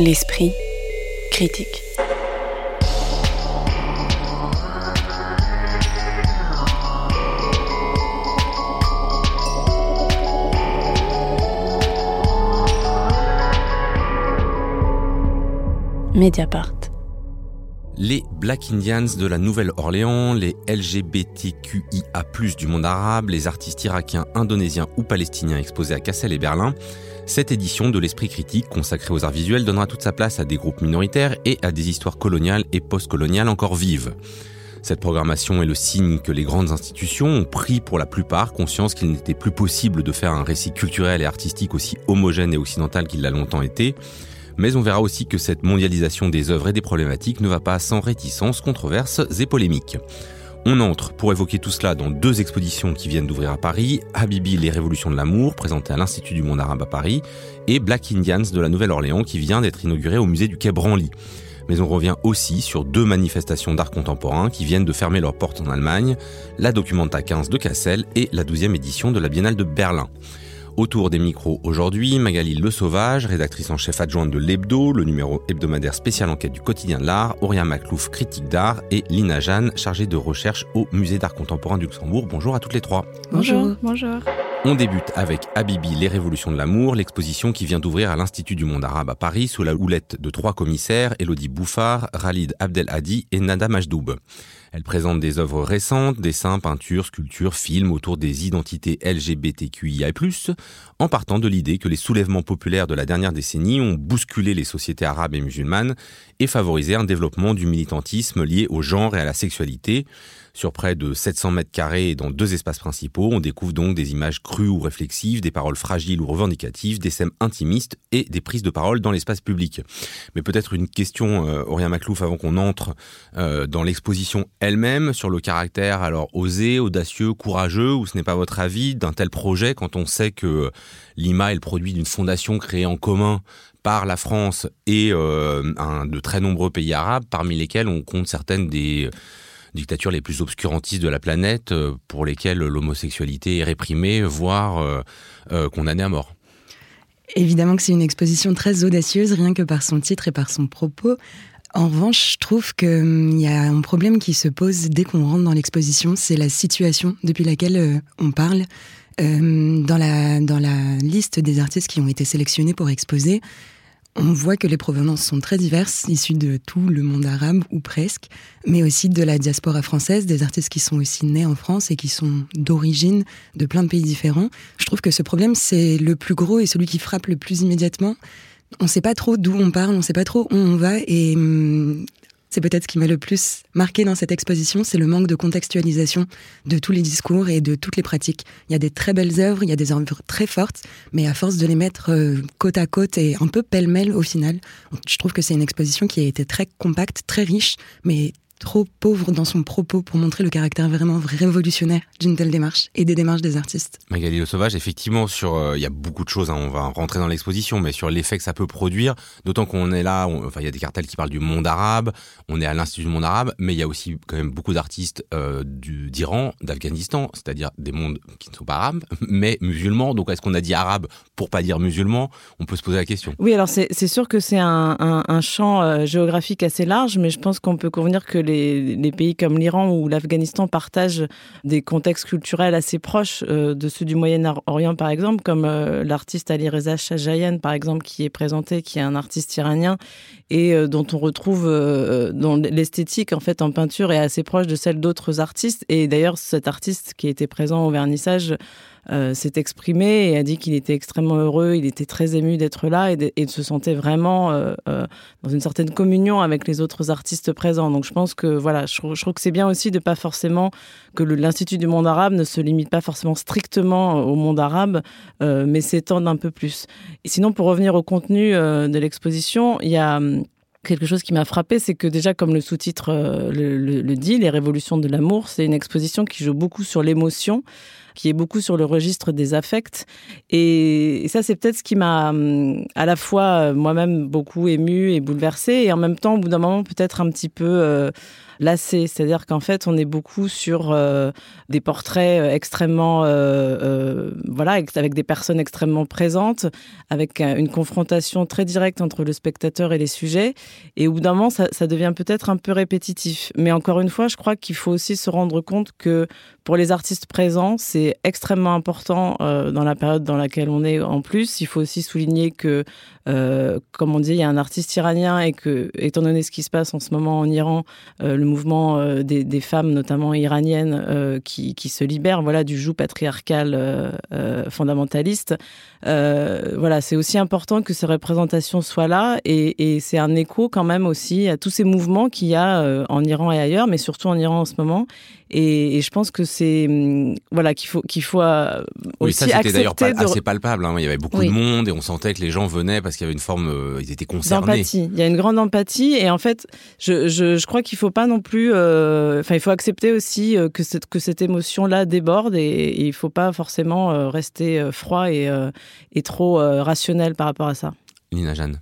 L'esprit critique. Mediapart. Les Black Indians de la Nouvelle-Orléans, les LGBTQIA+, du monde arabe, les artistes irakiens, indonésiens ou palestiniens exposés à Cassel et Berlin, cette édition de l'Esprit critique consacrée aux arts visuels donnera toute sa place à des groupes minoritaires et à des histoires coloniales et postcoloniales encore vives. Cette programmation est le signe que les grandes institutions ont pris pour la plupart conscience qu'il n'était plus possible de faire un récit culturel et artistique aussi homogène et occidental qu'il l'a longtemps été, mais on verra aussi que cette mondialisation des œuvres et des problématiques ne va pas sans réticences, controverses et polémiques. On entre pour évoquer tout cela dans deux expositions qui viennent d'ouvrir à Paris, Habibi les révolutions de l'amour, présenté à l'Institut du monde arabe à Paris, et Black Indians de la Nouvelle-Orléans qui vient d'être inauguré au musée du Quai Branly. Mais on revient aussi sur deux manifestations d'art contemporain qui viennent de fermer leurs portes en Allemagne, la Documenta 15 de Kassel et la 12e édition de la Biennale de Berlin. Autour des micros aujourd'hui, Magali Le Sauvage, rédactrice en chef adjointe de l'Hebdo, le numéro hebdomadaire spécial enquête du quotidien de l'art, Auria Maclouf, critique d'art, et Lina Jeanne, chargée de recherche au Musée d'art contemporain du Luxembourg. Bonjour à toutes les trois. Bonjour. Bonjour. On débute avec Habibi, les révolutions de l'amour, l'exposition qui vient d'ouvrir à l'Institut du monde arabe à Paris sous la houlette de trois commissaires, Elodie Bouffard, Khalid Abdelhadi et Nada Majdoub. Elle présente des œuvres récentes, dessins, peintures, sculptures, films autour des identités LGBTQIA+, en partant de l'idée que les soulèvements populaires de la dernière décennie ont bousculé les sociétés arabes et musulmanes et favorisé un développement du militantisme lié au genre et à la sexualité, sur près de 700 mètres carrés et dans deux espaces principaux, on découvre donc des images crues ou réflexives, des paroles fragiles ou revendicatives, des scènes intimistes et des prises de parole dans l'espace public. Mais peut-être une question, euh, Aurélien Maclouf, avant qu'on entre euh, dans l'exposition elle-même, sur le caractère alors osé, audacieux, courageux, ou ce n'est pas votre avis d'un tel projet quand on sait que l'IMA est le produit d'une fondation créée en commun par la France et euh, un, de très nombreux pays arabes, parmi lesquels on compte certaines des dictatures les plus obscurantistes de la planète euh, pour lesquelles l'homosexualité est réprimée, voire euh, euh, condamnée à mort. Évidemment que c'est une exposition très audacieuse, rien que par son titre et par son propos. En revanche, je trouve qu'il hum, y a un problème qui se pose dès qu'on rentre dans l'exposition, c'est la situation depuis laquelle on parle. dans, la, dans la liste des artistes qui ont été sélectionnés pour exposer, on voit que les provenances sont très diverses, issues de tout le monde arabe ou presque, mais aussi de la diaspora française, des artistes qui sont aussi nés en France et qui sont d'origine de plein de pays différents. Je trouve que ce problème, c'est le plus gros et celui qui frappe le plus immédiatement. On ne sait pas trop d'où on parle, on ne sait pas trop où on va et hum, c'est peut-être ce qui m'a le plus marqué dans cette exposition, c'est le manque de contextualisation de tous les discours et de toutes les pratiques. Il y a des très belles œuvres, il y a des œuvres très fortes, mais à force de les mettre euh, côte à côte et un peu pêle-mêle au final, je trouve que c'est une exposition qui a été très compacte, très riche, mais trop pauvre dans son propos pour montrer le caractère vraiment révolutionnaire d'une telle démarche et des démarches des artistes. Magali Le Sauvage, effectivement, sur euh, il y a beaucoup de choses, hein, on va rentrer dans l'exposition, mais sur l'effet que ça peut produire, d'autant qu'on est là, enfin il y a des cartels qui parlent du monde arabe, on est à l'Institut du monde arabe, mais il y a aussi quand même beaucoup d'artistes euh, d'Iran, d'Afghanistan, c'est-à-dire des mondes qui ne sont pas arabes, mais musulmans. Donc est-ce qu'on a dit arabe pour pas dire musulman? On peut se poser la question. Oui, alors c'est sûr que c'est un, un, champ euh, géographique assez large, mais je pense qu'on peut convenir que les pays comme l'Iran ou l'Afghanistan partagent des contextes culturels assez proches euh, de ceux du Moyen-Orient, par exemple, comme euh, l'artiste Ali Reza Shajayan, par exemple, qui est présenté, qui est un artiste iranien et euh, dont on retrouve dont l'esthétique en fait en peinture est assez proche de celle d'autres artistes. Et d'ailleurs, cet artiste qui était présent au vernissage euh, s'est exprimé et a dit qu'il était extrêmement heureux, il était très ému d'être là et de, se sentait vraiment euh, euh, dans une certaine communion avec les autres artistes présents. Donc je pense que voilà, je, trouve que c'est bien aussi de pas forcément que l'Institut du monde arabe ne se limite pas forcément strictement au monde arabe, mais s'étende un peu plus. Et sinon, pour revenir au contenu de l'exposition, il y a hum, quelque chose qui m'a frappé, c'est que déjà, comme le sous-titre le, dit, Les révolutions de l'amour, c'est une exposition qui joue beaucoup sur l'émotion qui est beaucoup sur le registre des affects. Et, ça, c'est peut-être ce qui m'a hum, à la fois euh, moi-même beaucoup ému et bouleversé, et en même temps, au bout d'un moment, peut-être un petit peu euh, lassé. C'est-à-dire qu'en fait, on est beaucoup sur euh, des portraits extrêmement, voilà, avec des personnes extrêmement présentes, avec une confrontation très directe entre le spectateur et les sujets. Et au bout d'un moment, ça devient peut-être un peu répétitif. Mais encore une fois, je crois qu'il faut aussi se rendre compte que pour les artistes présents, c'est extrêmement important dans la période dans laquelle on est. En plus, il faut aussi souligner que euh, comme on dit, il y a un artiste iranien et que, étant donné ce qui se passe en ce moment en Iran, euh, le mouvement euh, des, des, femmes, notamment iraniennes, euh, qui, qui, se libèrent, voilà, du joug patriarcal euh, fondamentaliste. voilà, c'est aussi important que ces représentations soient là et, et c'est un écho quand même aussi à tous ces mouvements qu'il y a en Iran et ailleurs, mais surtout en Iran en ce moment. Et, et je pense que c'est hum, voilà qu'il faut qu'il faut aussi oui, ça c'était d'ailleurs pas, assez palpable. Hein. Il y avait beaucoup oui. de monde et on sentait que les gens venaient parce qu'il y avait une forme, euh, ils étaient concernés. D'empathie. Il y a une grande empathie et en fait, je, je, je crois qu'il faut pas non plus, euh, enfin, il faut accepter aussi euh, que cette, que cette émotion-là déborde et, et il faut pas forcément euh, rester froid et, et trop rationnel par rapport à ça. Nina Jeanne.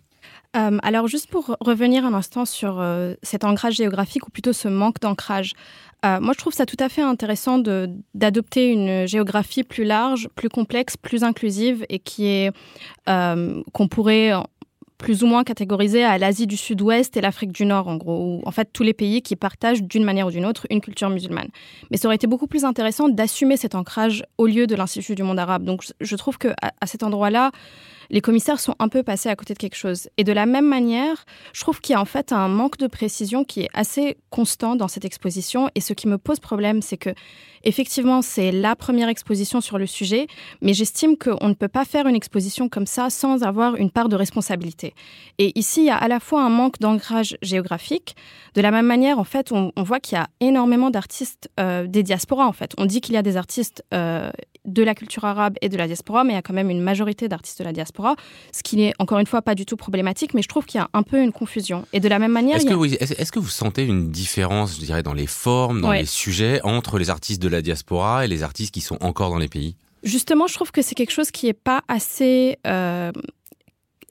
Euh, alors juste pour revenir un instant sur euh, cet ancrage géographique ou plutôt ce manque d'ancrage, euh, moi je trouve ça tout à fait intéressant d'adopter une géographie plus large, plus complexe, plus inclusive et qui est qu'on pourrait plus ou moins catégoriser à l'Asie du Sud-Ouest et l'Afrique du Nord, en gros, ou en fait tous les pays qui partagent d'une manière ou d'une autre une culture musulmane. Mais ça aurait été beaucoup plus intéressant d'assumer cet ancrage au lieu de l'Institut du monde arabe. Donc je trouve que à, cet endroit-là, les commissaires sont un peu passés à côté de quelque chose. Et de la même manière, je trouve qu'il y a en fait un manque de précision qui est assez constant dans cette exposition. Et ce qui me pose problème, c'est que effectivement, c'est la première exposition sur le sujet, mais j'estime qu'on ne peut pas faire une exposition comme ça sans avoir une part de responsabilité. Et ici, il y a à la fois un manque d'ancrage géographique. De la même manière, en fait, on, voit qu'il y a énormément d'artistes euh, des diasporas. En fait, on dit qu'il y a des artistes euh, de la culture arabe et de la diaspora, mais il y a quand même une majorité d'artistes de la diaspora, ce qui n'est encore une fois pas du tout problématique, mais je trouve qu'il y a un peu une confusion. Et de la même manière, est-ce que, a... oui, est, est que vous sentez une différence, je dirais, dans les formes, dans ouais. les sujets entre les artistes de la diaspora et les artistes qui sont encore dans les pays? Justement, je trouve que c'est quelque chose qui n'est pas assez euh,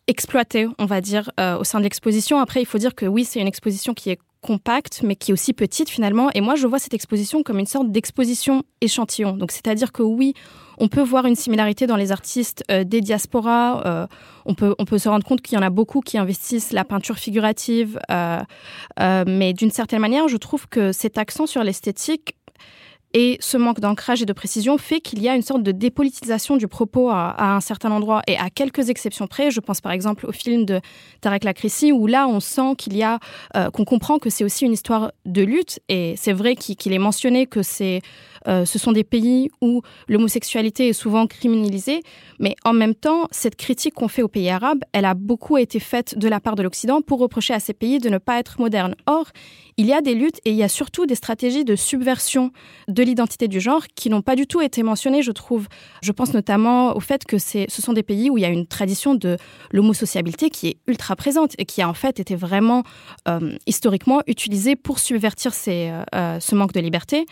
exploité, on va dire, euh, au sein de l'exposition. Après, il faut dire que oui, c'est une exposition qui est compacte, mais qui est aussi petite finalement. Et moi, je vois cette exposition comme une sorte d'exposition échantillon. Donc, c'est-à-dire que oui, on peut voir une similarité dans les artistes euh, des diasporas. Euh, on, peut, on peut se rendre compte qu'il y en a beaucoup qui investissent la peinture figurative. Euh, mais d'une certaine manière, je trouve que cet accent sur l'esthétique et ce manque d'ancrage et de précision fait qu'il y a une sorte de dépolitisation du propos à, un certain endroit et à quelques exceptions près. Je pense par exemple au film de Tarek Lakrissi où là on sent qu'il y a euh, qu'on comprend que c'est aussi une histoire de lutte et c'est vrai qu'il qu est mentionné que c'est euh, ce sont des pays où l'homosexualité est souvent criminalisée, mais en même temps, cette critique qu'on fait aux pays arabes, elle a beaucoup été faite de la part de l'Occident pour reprocher à ces pays de ne pas être modernes. Or, il y a des luttes et il y a surtout des stratégies de subversion de l'identité du genre qui n'ont pas du tout été mentionnées, je trouve. Je pense notamment au fait que ce sont des pays où il y a une tradition de l'homosociabilité qui est ultra présente et qui a en fait été vraiment euh, historiquement utilisée pour subvertir euh, ce manque de liberté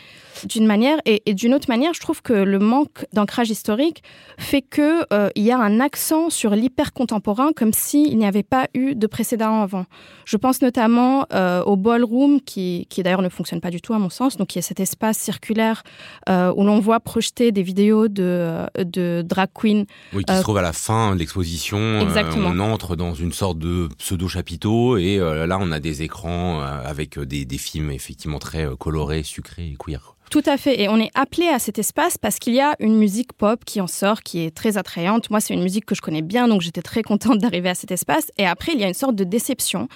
d'une manière et, et d'une autre manière, je trouve que le manque d'ancrage historique fait qu'il euh, y a un accent sur l'hyper contemporain comme s'il n'y avait pas eu de précédent avant. Je pense notamment euh, au ballroom qui, qui d'ailleurs ne fonctionne pas du tout à mon sens, donc il y a cet espace circulaire euh, où l'on voit projeter des vidéos de, de drag queen. Oui, qui euh, se trouve à la fin de l'exposition. Euh, on entre dans une sorte de pseudo chapiteau et euh, là on a des écrans euh, avec des, des films effectivement très euh, colorés, sucrés et queer. Tout à fait. Et on est appelé à cet espace parce qu'il y a une musique pop qui en sort, qui est très attrayante. Moi, c'est une musique que je connais bien, donc j'étais très contente d'arriver à cet espace. Et après, il y a une sorte de déception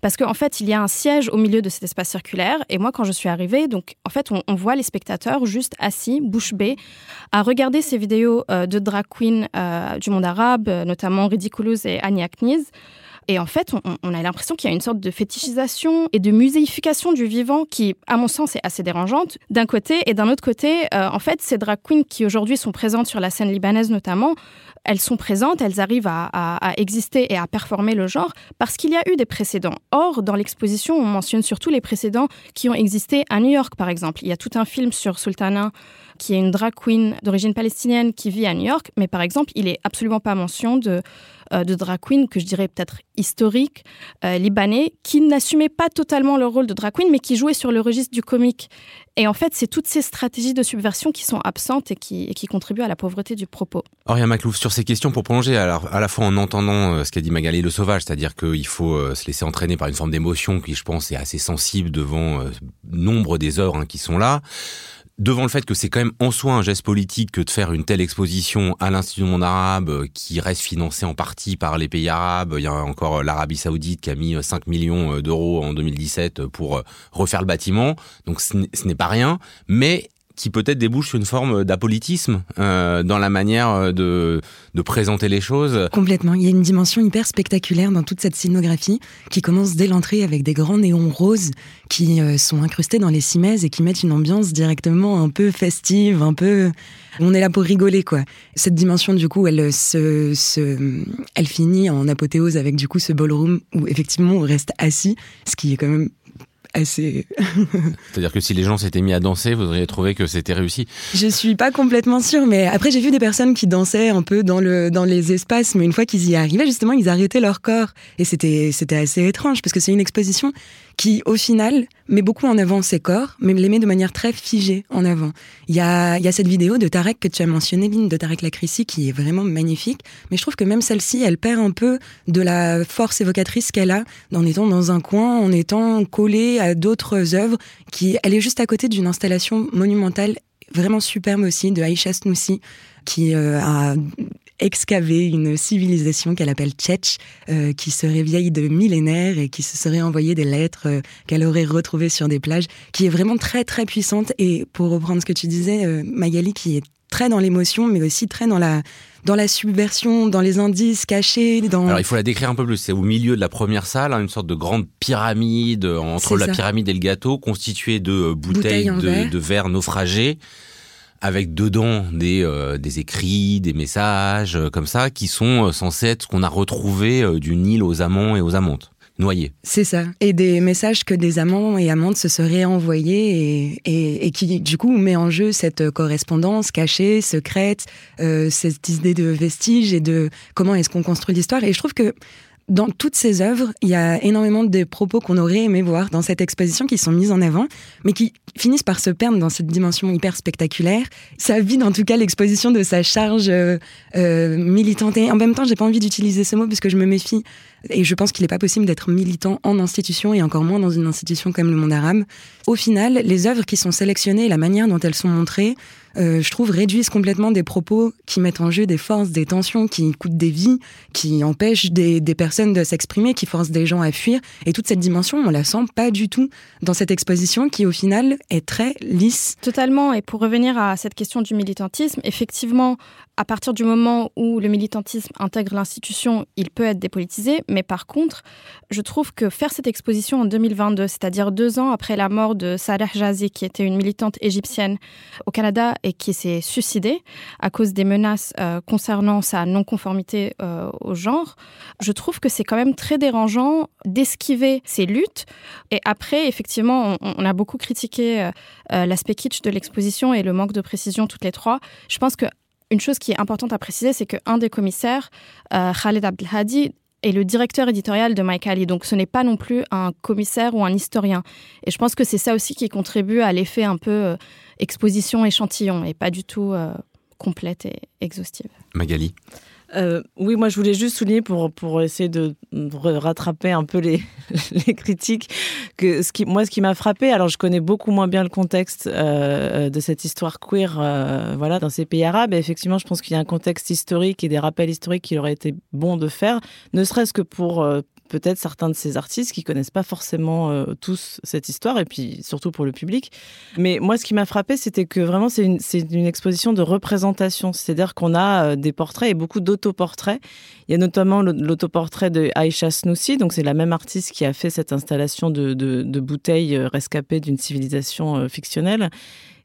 parce qu'en en fait, il y a un siège au milieu de cet espace circulaire. Et moi, quand je suis arrivée, donc en fait, on, voit les spectateurs juste assis, bouche bée, à regarder ces vidéos euh, de drag queen euh, du monde arabe, notamment Ridiculous et Annie Akniz. Et en fait, on, a l'impression qu'il y a une sorte de fétichisation et de muséification du vivant qui, à mon sens, est assez dérangeante d'un côté. Et d'un autre côté, euh, en fait, ces drag queens qui aujourd'hui sont présentes sur la scène libanaise notamment, elles sont présentes, elles arrivent à, à exister et à performer le genre parce qu'il y a eu des précédents. Or, dans l'exposition, on mentionne surtout les précédents qui ont existé à New York, par exemple. Il y a tout un film sur Sultana qui est une drag queen d'origine palestinienne qui vit à New York, mais par exemple, il est absolument pas mention de euh, de drag queen que je dirais peut-être historique, euh, libanais, qui n'assumaient pas totalement leur rôle de drag queen, mais qui jouaient sur le registre du comique. Et en fait, c'est toutes ces stratégies de subversion qui sont absentes et qui, contribuent à la pauvreté du propos. Auria Maclouf, sur ces questions, pour prolonger, alors, à la fois en entendant euh, ce qu'a dit Magali Le Sauvage, c'est-à-dire qu'il faut se laisser entraîner par une forme d'émotion qui, je pense, est assez sensible devant nombre des œuvres hein, qui sont là, devant le fait que c'est quand même en soi un geste politique que de faire une telle exposition à l'Institut du monde arabe euh, qui reste financé en partie par les pays arabes. Il y a encore euh, l'Arabie saoudite qui a mis 5 euh, millions d'euros en 2017 pour refaire le bâtiment. Donc ce n'est pas rien, mais qui peut-être débouche sur une forme d'apolitisme euh, dans la manière euh, de, présenter les choses. Complètement. Il y a une dimension hyper spectaculaire dans toute cette scénographie qui commence dès l'entrée avec des grands néons roses qui euh, sont incrustés dans les cimaises et qui mettent une ambiance directement un peu festive, un peu... On est là pour rigoler, quoi. Cette dimension, du coup, elle, se, se, elle finit en apothéose avec, du coup, ce ballroom où, effectivement, on reste assis, ce qui est quand même assez. C'est-à-dire que si les gens s'étaient mis à danser, vous auriez trouvé que c'était réussi Je suis pas complètement sûre, mais après j'ai vu des personnes qui dansaient un peu dans, le, dans les espaces, mais une fois qu'ils y arrivaient, justement, ils arrêtaient leur corps. Et c'était, c'était assez étrange, parce que c'est une exposition qui, au final, met beaucoup en avant ses corps, mais les met de manière très figée en avant. Il y a, y a cette vidéo de Tarek que tu as mentionné, Lynn, de Tarek Lacrissi, qui est vraiment magnifique, mais je trouve que même celle-ci, elle perd un peu de la force évocatrice qu'elle a en étant dans un coin, en étant collée à d'autres œuvres, qui, elle est juste à côté d'une installation monumentale vraiment superbe aussi de Aïcha Snoussi, qui euh, a excavé une civilisation qu'elle appelle Tchetch, euh, qui serait vieille de millénaires et qui se serait envoyé des lettres euh, qu'elle aurait retrouvées sur des plages, qui est vraiment très très puissante. Et pour reprendre ce que tu disais, euh, Magali, qui est très dans l'émotion, mais aussi très dans la dans la subversion, dans les indices cachés. Dans... Alors il faut la décrire un peu plus. C'est au milieu de la première salle, hein, une sorte de grande pyramide entre la pyramide et le gâteau, constituée de bouteilles, de, de verre naufragés avec dedans des, euh, des écrits, des messages euh, comme ça, qui sont euh, censés être ce qu'on a retrouvé d'une île aux amants et aux amantes. Noyés. C'est ça. Et des messages que des amants et amantes se seraient envoyés et, et, qui, du coup, met en jeu cette correspondance cachée, secrète, cette idée de vestige et de comment est-ce qu'on construit l'histoire. Et je trouve que dans toutes ces œuvres, il y a énormément de propos qu'on aurait aimé voir dans cette exposition qui sont mis en avant, mais qui finissent par se perdre dans cette dimension hyper spectaculaire. Ça vide en tout cas l'exposition de sa charge euh, euh, militante. Et en même temps, j'ai pas envie d'utiliser ce mot puisque je me méfie. Et je pense qu'il n'est pas possible d'être militant en institution et encore moins dans une institution comme le monde arabe. Au final, les œuvres qui sont sélectionnées et la manière dont elles sont montrées je trouve, réduisent complètement des propos qui mettent en jeu des forces, des tensions, qui coûtent des vies, qui empêchent des, personnes de s'exprimer, qui forcent des gens à fuir. Et toute cette dimension, on la sent pas du tout dans cette exposition qui, au final, est très lisse. Totalement. Et pour revenir à cette question du militantisme, effectivement, à partir du moment où le militantisme intègre l'institution, il peut être dépolitisé. Mais par contre, je trouve que faire cette exposition en 2022, c'est-à-dire deux ans après la mort de Saleh Jazi, qui était une militante égyptienne au Canada et qui s'est suicidée à cause des menaces euh, concernant sa non-conformité euh, au genre, je trouve que c'est quand même très dérangeant d'esquiver ces luttes. Et après, effectivement, on, a beaucoup critiqué euh, l'aspect kitsch de l'exposition et le manque de précision toutes les trois. Je pense que une chose qui est importante à préciser, c'est qu'un des commissaires, euh, Khaled Abdelhadi, est le directeur éditorial de Mike Ali. Donc ce n'est pas non plus un commissaire ou un historien. Et je pense que c'est ça aussi qui contribue à l'effet un peu euh, exposition échantillon et pas du tout euh, complète et exhaustive. Magali euh, oui, moi je voulais juste souligner pour, pour essayer de rattraper un peu les, les critiques que ce qui, moi ce qui m'a frappé, alors je connais beaucoup moins bien le contexte euh, de cette histoire queer euh, voilà, dans ces pays arabes. Et effectivement je pense qu'il y a un contexte historique et des rappels historiques qu'il aurait été bon de faire, ne serait-ce que pour euh, peut-être certains de ces artistes qui connaissent pas forcément euh, tous cette histoire et puis surtout pour le public. Mais moi, ce qui m'a frappé, c'était que vraiment c'est une, exposition de représentation, c'est-à-dire qu'on a euh, des portraits et beaucoup d'autoportraits. Il y a notamment l'autoportrait de Aïcha Snoussi, donc c'est la même artiste qui a fait cette installation de bouteilles euh, rescapées d'une civilisation fictionnelle.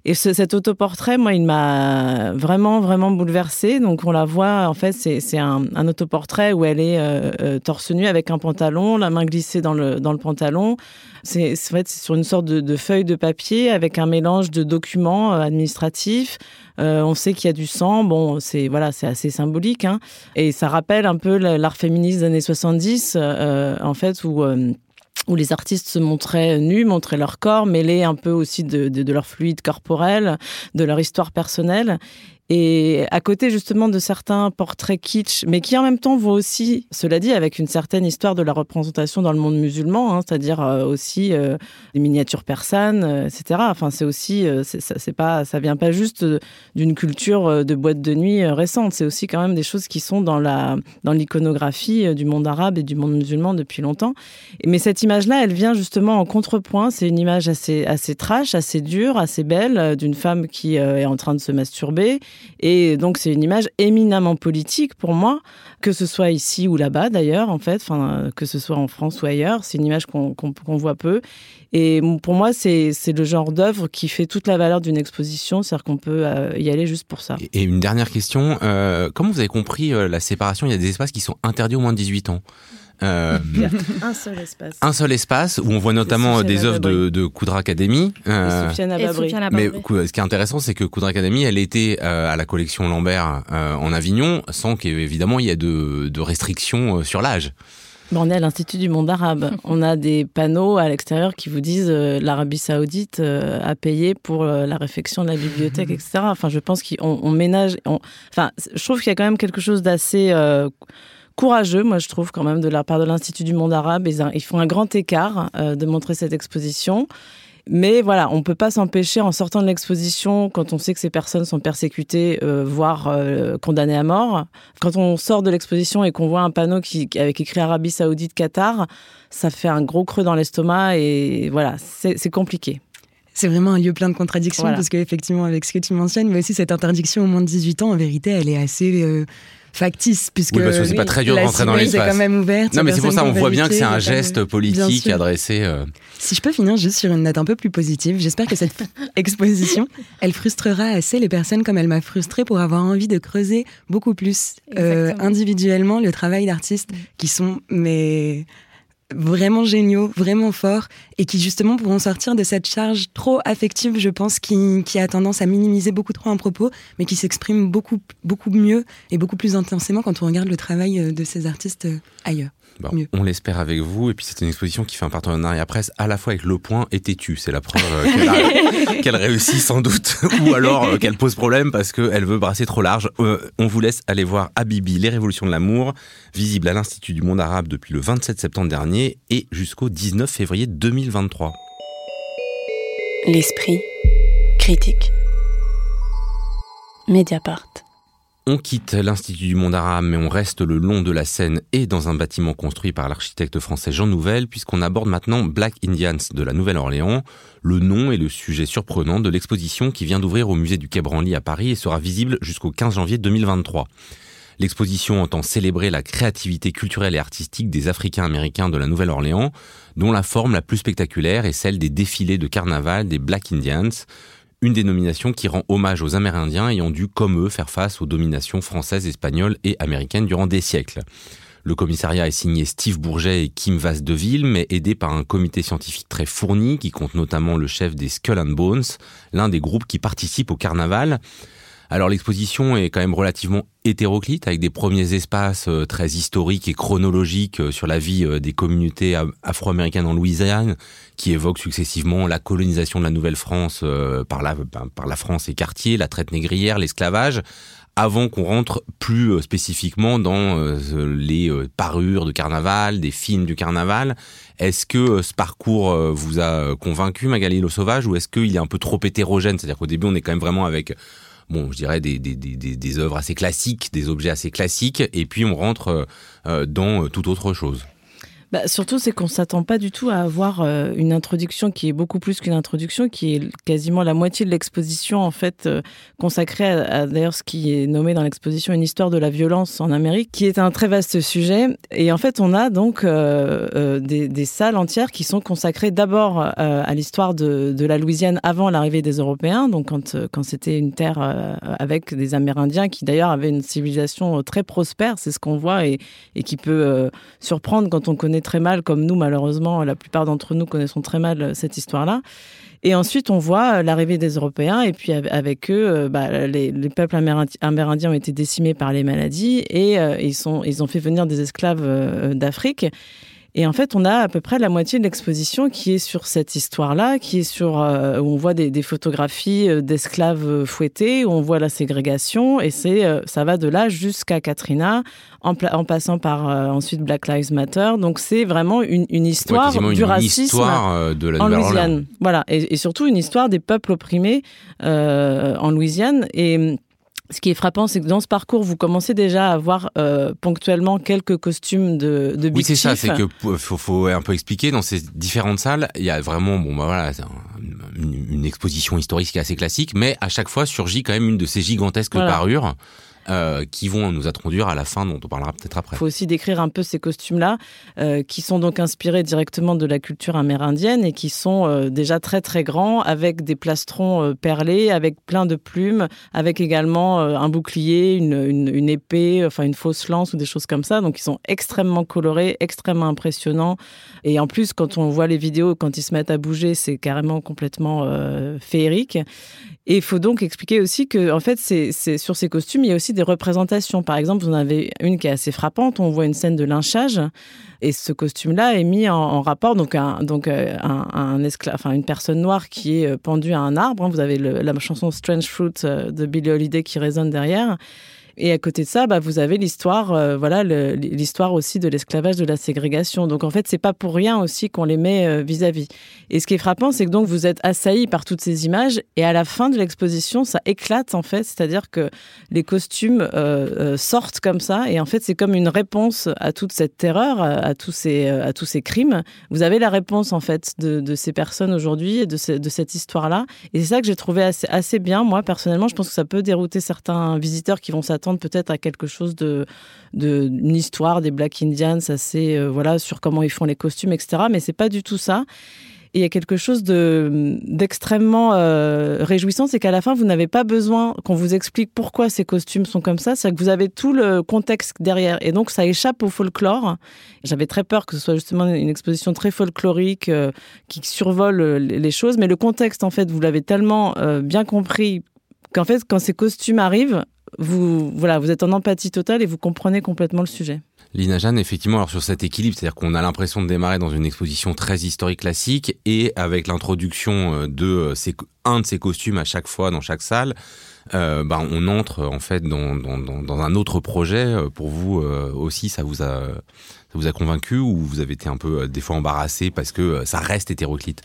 Et ce, cet autoportrait, moi, il m'a vraiment, vraiment bouleversée. Donc, on la voit, en fait, c'est un, autoportrait où elle est euh, euh, torse nu avec un pantalon, la main glissée dans le, pantalon. C'est en fait, sur une sorte de, feuille de papier avec un mélange de documents euh, administratifs. On sait qu'il y a du sang. Bon, c'est voilà, c'est assez symbolique. Hein. Et ça rappelle un peu l'art féministe des années 70, euh, en fait, où où les artistes se montraient nus, montraient leur corps, mêlés un peu aussi de, de, de leur fluide corporel, de leur histoire personnelle. Et à côté justement de certains portraits kitsch, mais qui en même temps vont aussi, cela dit, avec une certaine histoire de la représentation dans le monde musulman, hein, c'est-à-dire euh, aussi euh, des miniatures persanes, euh, etc. Enfin, c'est aussi, euh, c'est ça vient pas juste d'une culture de boîte de nuit récente. C'est aussi quand même des choses qui sont dans la, dans l'iconographie du monde arabe et du monde musulman depuis longtemps. Mais cette image-là, elle vient justement en contrepoint. C'est une image assez, assez trash, assez dure, assez belle d'une femme qui est en train de se masturber et donc, c'est une image éminemment politique pour moi, que ce soit ici ou là-bas d'ailleurs, en fait, que ce soit en France ou ailleurs. C'est une image qu'on qu qu voit peu. Et pour moi, c'est le genre d'œuvre qui fait toute la valeur d'une exposition, c'est-à-dire qu'on peut euh, y aller juste pour ça. Et une dernière question, euh, comment vous avez compris euh, la séparation? Il y a des espaces qui sont interdits aux moins de 18 ans. Euh, un seul espace. Un seul espace où on voit notamment des œuvres de, de Coudra Academy. Euh, mais ce qui est intéressant, c'est que Coudra Academy, elle était euh, à la collection Lambert euh, en Avignon, sans qu'évidemment il y ait de, de restrictions sur l'âge. Bon, on est à l'Institut du monde arabe. On a des panneaux à l'extérieur qui vous disent euh, l'Arabie saoudite euh, a payé pour euh, la réfection de la bibliothèque, etc. Enfin, je pense qu'on on ménage... On... Enfin, je trouve qu'il y a quand même quelque chose d'assez courageux, moi je trouve quand même de la part de l'Institut du monde arabe. Ils, ils font un grand écart euh, de montrer cette exposition. Mais voilà, on peut pas s'empêcher en sortant de l'exposition, quand on sait que ces personnes sont persécutées, euh, voire euh, condamnées à mort. Quand on sort de l'exposition et qu'on voit un panneau qui, avec écrit Arabie Saoudite Qatar, ça fait un gros creux dans l'estomac et voilà, c'est compliqué. C'est vraiment un lieu plein de contradictions voilà. parce qu'effectivement, avec ce que tu mentionnes, mais aussi cette interdiction au moins de 18 ans, en vérité, elle est assez euh, factice puisque oui, parce que c'est pas très dur de rentrer dans l'espace. quand même ouverte. Non, mais c'est pour ça on voit bien que c'est un geste politique adressé. Euh... Si je peux finir juste sur une note un peu plus positive, j'espère que cette exposition, elle frustrera assez les personnes comme elle m'a frustrée pour avoir envie de creuser beaucoup plus euh, individuellement le travail d'artistes qui sont mais vraiment géniaux, vraiment forts, et qui justement pourront sortir de cette charge trop affective, je pense, qui, qui a tendance à minimiser beaucoup trop un propos, mais qui s'exprime beaucoup, beaucoup mieux et beaucoup plus intensément quand on regarde le travail de ces artistes ailleurs. Bon, on l'espère avec vous. Et puis c'est une exposition qui fait un partenariat presse à la fois avec Le Point et Tétu. C'est la preuve qu'elle qu réussit sans doute, ou alors euh, qu'elle pose problème parce qu'elle veut brasser trop large. Euh, on vous laisse aller voir Habibi, les révolutions de l'amour, visible à l'Institut du monde arabe depuis le 27 septembre dernier et jusqu'au 19 février 2023. L'esprit critique. Mediapart. On quitte l'Institut du monde arabe, mais on reste le long de la Seine et dans un bâtiment construit par l'architecte français Jean Nouvel, puisqu'on aborde maintenant Black Indians de la Nouvelle-Orléans, le nom et le sujet surprenant de l'exposition qui vient d'ouvrir au musée du Quai Branly à Paris et sera visible jusqu'au 15 janvier 2023. L'exposition entend célébrer la créativité culturelle et artistique des Africains-Américains de la Nouvelle-Orléans, dont la forme la plus spectaculaire est celle des défilés de carnaval des Black Indians, une dénomination qui rend hommage aux Amérindiens ayant dû, comme eux, faire face aux dominations françaises, espagnoles et américaines durant des siècles. Le commissariat est signé Steve Bourget et Kim Vasdeville, mais aidé par un comité scientifique très fourni qui compte notamment le chef des Skull and Bones, l'un des groupes qui participent au carnaval. Alors l'exposition est quand même relativement hétéroclite avec des premiers espaces euh, très historiques et chronologiques euh, sur la vie euh, des communautés afro-américaines en Louisiane qui évoquent successivement la colonisation de la Nouvelle-France par la, par la France et quartier, la traite négrière, l'esclavage avant qu'on rentre plus spécifiquement dans les parures de carnaval, des films du carnaval. Est-ce que ce parcours vous a convaincu, Magali Le Sauvage, ou est-ce qu'il est un peu trop hétérogène? C'est-à-dire qu'au début, on est quand même vraiment avec bon, je dirais des, des, des, des œuvres assez classiques, des objets assez classiques, et puis on rentre euh, dans toute autre chose. Bah, Surtout, c'est qu'on s'attend pas du tout à avoir euh, une introduction qui est beaucoup plus qu'une introduction, qui est quasiment la moitié de l'exposition, en fait, euh, consacrée à, d'ailleurs ce qui est nommé dans l'exposition une histoire de la violence en Amérique, qui est un très vaste sujet. Et en fait, on a donc euh, des, salles entières qui sont consacrées d'abord à l'histoire de, la Louisiane avant l'arrivée des Européens, donc quand, c'était une terre avec des Amérindiens qui d'ailleurs avaient une civilisation très prospère, c'est ce qu'on voit et qui peut surprendre quand on connaît très mal, comme nous malheureusement, la plupart d'entre nous connaissons très mal euh, cette histoire-là. Et ensuite, on voit euh, l'arrivée des Européens, et puis avec eux, euh, bah, les, peuples amérindiens ont été décimés par les maladies, et ils, sont, ils ont fait venir des esclaves d'Afrique. Et en fait, on a à peu près la moitié de l'exposition qui est sur cette histoire-là, qui est sur euh, où on voit des, des photographies euh, d'esclaves euh, fouettés, où on voit la ségrégation, et c'est ça va de là jusqu'à Katrina, en, en, passant par ensuite Black Lives Matter. Donc c'est vraiment une, une histoire du une racisme histoire de la en Louisiane. Voilà, et, et, surtout une histoire des peuples opprimés en Louisiane et ce qui est frappant, c'est que dans ce parcours, vous commencez déjà à voir euh, ponctuellement quelques costumes de, de Oui, c'est ça. C'est que faut, faut un peu expliquer dans ces différentes salles. Il y a vraiment, bon, bah voilà, une, une, exposition historique qui est assez classique, mais à chaque fois surgit quand même une de ces gigantesques parures euh, qui vont nous introduire à la fin, dont on parlera peut-être après. Il faut aussi décrire un peu ces costumes-là, euh, qui sont donc inspirés directement de la culture amérindienne et qui sont euh, déjà très très grands, avec des plastrons perlés, avec plein de plumes, avec également un bouclier, une, une, une, épée, enfin une fausse lance ou des choses comme ça. Donc ils sont extrêmement colorés, extrêmement impressionnants. Et en plus, quand on voit les vidéos, quand ils se mettent à bouger, c'est carrément complètement féerique. Et il faut donc expliquer aussi que, en fait, c'est sur ces costumes, il y a aussi des représentations. Par exemple, vous en avez une qui est assez frappante. On voit une scène de lynchage, et ce costume-là est mis en, rapport donc un donc euh, un, esclave, enfin une personne noire qui est euh, pendue à un arbre. Hein. Vous avez la chanson Strange Fruit euh, de Billie Holiday qui résonne derrière. Et à côté de ça, bah, vous avez l'histoire, euh, voilà, l'histoire aussi de l'esclavage, de la ségrégation. Donc en fait, c'est pas pour rien aussi qu'on les met vis-à-vis. -vis. Et ce qui est frappant, c'est que donc vous êtes assailli par toutes ces images, et à la fin de l'exposition, ça éclate en fait, c'est-à-dire que les costumes euh, euh, sortent comme ça, et en fait, c'est comme une réponse à toute cette terreur, à tous ces, crimes. Vous avez la réponse en fait de, ces personnes aujourd'hui et de, ce, de cette histoire-là, et c'est ça que j'ai trouvé assez bien. Moi, personnellement, je pense que ça peut dérouter certains visiteurs qui vont s'attendre peut-être à quelque chose de, de histoire des Black Indians, assez euh, voilà sur comment ils font les costumes, etc. Mais c'est pas du tout ça. Et il y a quelque chose de d'extrêmement euh, réjouissant, c'est qu'à la fin, vous n'avez pas besoin qu'on vous explique pourquoi ces costumes sont comme ça. C'est que vous avez tout le contexte derrière, et donc ça échappe au folklore. J'avais très peur que ce soit justement une exposition très folklorique euh, qui survole euh, les choses, mais le contexte, en fait, vous l'avez tellement bien compris qu'en fait, quand ces costumes arrivent, vous, voilà, vous êtes en empathie totale et vous comprenez complètement le sujet. Lina Jeanne, effectivement, alors sur cet équilibre, c'est-à-dire qu'on a l'impression de démarrer dans une exposition très historique classique et avec l'introduction euh, de euh, ces, un de ces costumes à chaque fois dans chaque salle, euh, ben on entre en fait dans, dans, dans, un autre projet. Euh, pour vous euh, aussi, ça vous a ça vous a convaincu ou vous avez été un peu des fois embarrassé parce que ça reste hétéroclite?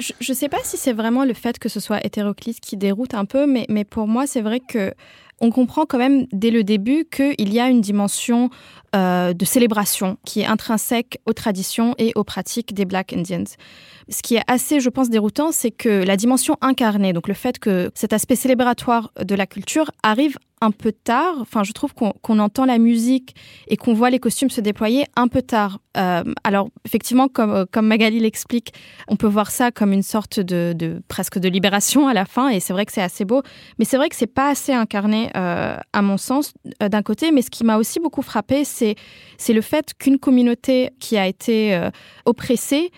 Je ne sais pas si c'est vraiment le fait que ce soit hétéroclite qui déroute un peu, mais, mais pour moi, c'est vrai que on comprend quand même dès le début qu'il y a une dimension euh, de célébration qui est intrinsèque aux traditions et aux pratiques des Black Indians. Ce qui est assez, je pense, déroutant, c'est que la dimension incarnée, donc le fait que cet aspect célébratoire de la culture arrive un peu tard. Enfin, je trouve qu'on qu entend la musique et qu'on voit les costumes se déployer un peu tard. Euh, alors, effectivement, comme, comme Magali l'explique, on peut voir ça comme une sorte de, presque de libération à la fin, et c'est vrai que c'est assez beau. Mais c'est vrai que c'est pas assez incarné, euh, à mon sens, euh, d'un côté. Mais ce qui m'a aussi beaucoup frappé, c'est le fait qu'une communauté qui a été euh, oppressée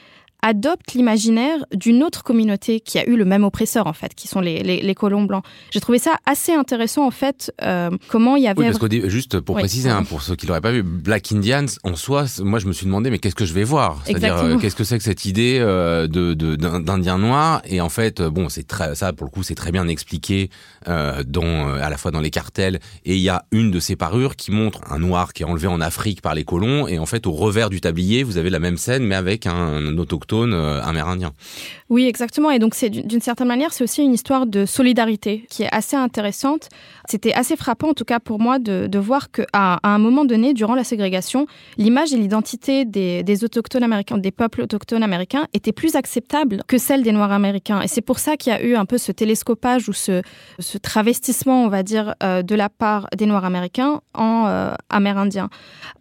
adopte l'imaginaire d'une autre communauté qui a eu le même oppresseur en fait, qui sont les, les, les colons blancs. J'ai trouvé ça assez intéressant en fait, euh, comment il y avait... Oui, parce juste pour oui. préciser, hein, pour ceux qui l'auraient pas vu, Black Indians en soi, moi je me suis demandé mais qu'est-ce que je vais voir? C'est-à-dire euh, qu'est-ce que c'est que cette idée euh, de d'Indien noir? Et en fait, bon, c'est très ça pour le coup c'est très bien expliqué euh, dans euh, à la fois dans les cartels. Et il y a une de ces parures qui montre un noir qui est enlevé en Afrique par les colons. Et en fait au revers du tablier vous avez la même scène mais avec un, un autochtone autochtones amérindiens. Oui, exactement. Et donc, c'est d'une certaine manière, c'est aussi une histoire de solidarité qui est assez intéressante. C'était assez frappant, en tout cas pour moi, de, de voir qu'à à un moment donné, durant la ségrégation, l'image et l'identité des, des, autochtones américains, des peuples autochtones américains, était plus acceptable que celle des Noirs américains. Et c'est pour ça qu'il y a eu un peu ce télescopage ou ce, ce travestissement, on va dire, euh, de la part des Noirs américains en euh, amérindiens.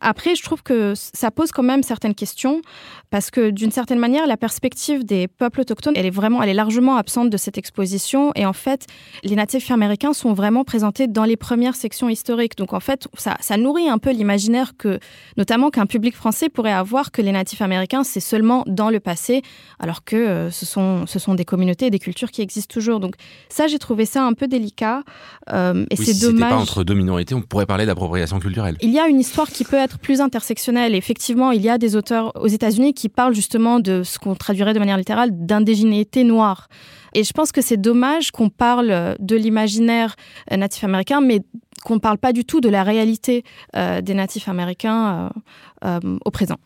Après, je trouve que ça pose quand même certaines questions parce que d'une certaine manière, la perspective des peuples autochtones, elle est vraiment, elle est largement absente de cette exposition. Et en fait, les natifs américains sont vraiment présentés dans les premières sections historiques. Donc en fait, ça, ça nourrit un peu l'imaginaire que, notamment qu'un public français pourrait avoir que les natifs américains, c'est seulement dans le passé, alors que euh, ce, sont, ce sont des communautés et des cultures qui existent toujours. Donc ça, j'ai trouvé ça un peu délicat. Euh, et c'est si dommage. pas entre deux minorités, on pourrait parler d'appropriation culturelle. Il y a une histoire qui peut être plus intersectionnelle. Effectivement, il y a des auteurs aux États-Unis qui parlent justement de ce qu'on traduirait de manière littérale d'indégénéité noire. Et je pense que c'est dommage qu'on parle de l'imaginaire natif américain, mais qu'on ne parle pas du tout de la réalité euh, des natifs américains euh, euh, au présent.